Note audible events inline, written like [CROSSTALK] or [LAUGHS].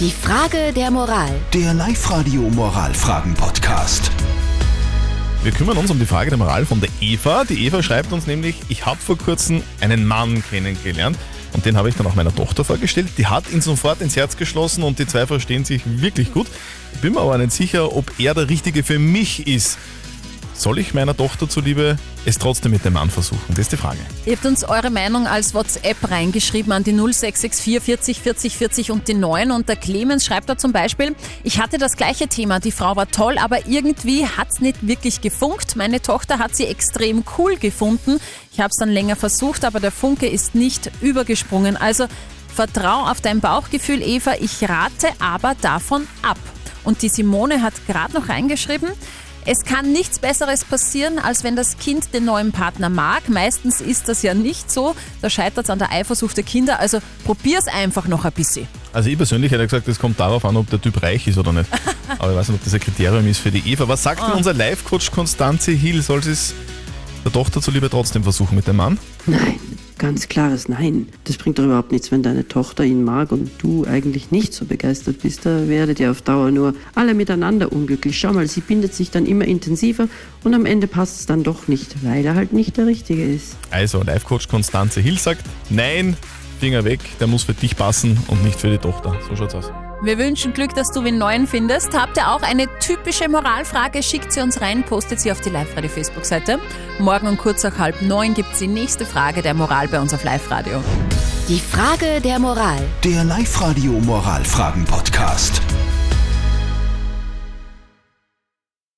Die Frage der Moral. Der Live-Radio Moralfragen-Podcast. Wir kümmern uns um die Frage der Moral von der Eva. Die Eva schreibt uns nämlich, ich habe vor kurzem einen Mann kennengelernt und den habe ich dann auch meiner Tochter vorgestellt. Die hat ihn sofort ins Herz geschlossen und die zwei verstehen sich wirklich gut. Ich bin mir aber nicht sicher, ob er der Richtige für mich ist. Soll ich meiner Tochter zuliebe es trotzdem mit dem Mann versuchen? Das ist die Frage. Ihr habt uns eure Meinung als WhatsApp reingeschrieben an die 0664 40 40 40 und die 9 und der Clemens schreibt da zum Beispiel, ich hatte das gleiche Thema, die Frau war toll, aber irgendwie hat es nicht wirklich gefunkt. Meine Tochter hat sie extrem cool gefunden. Ich habe es dann länger versucht, aber der Funke ist nicht übergesprungen. Also vertrau auf dein Bauchgefühl, Eva. Ich rate aber davon ab. Und die Simone hat gerade noch reingeschrieben, es kann nichts Besseres passieren, als wenn das Kind den neuen Partner mag. Meistens ist das ja nicht so. Da scheitert es an der Eifersucht der Kinder. Also probier's einfach noch ein bisschen. Also ich persönlich hätte gesagt, es kommt darauf an, ob der Typ reich ist oder nicht. [LAUGHS] Aber ich weiß nicht, ob das ein Kriterium ist für die Eva. Was sagt denn unser Live-Coach Konstanze Hill? Soll sie es der Tochter zuliebe trotzdem versuchen mit dem Mann? Nein, ganz klares Nein. Das bringt doch überhaupt nichts, wenn deine Tochter ihn mag und du eigentlich nicht so begeistert bist. Da werdet ihr auf Dauer nur alle miteinander unglücklich. Schau mal, sie bindet sich dann immer intensiver und am Ende passt es dann doch nicht, weil er halt nicht der Richtige ist. Also, Live-Coach Konstanze Hill sagt, nein, Finger weg, der muss für dich passen und nicht für die Tochter. So schaut's aus. Wir wünschen Glück, dass du den neuen findest. Habt ihr auch eine typische Moralfrage? Schickt sie uns rein, postet sie auf die Live-Radio Facebook-Seite. Morgen um kurz nach halb neun gibt es die nächste Frage der Moral bei uns auf Live-Radio. Die Frage der Moral. Der Live-Radio Moralfragen-Podcast.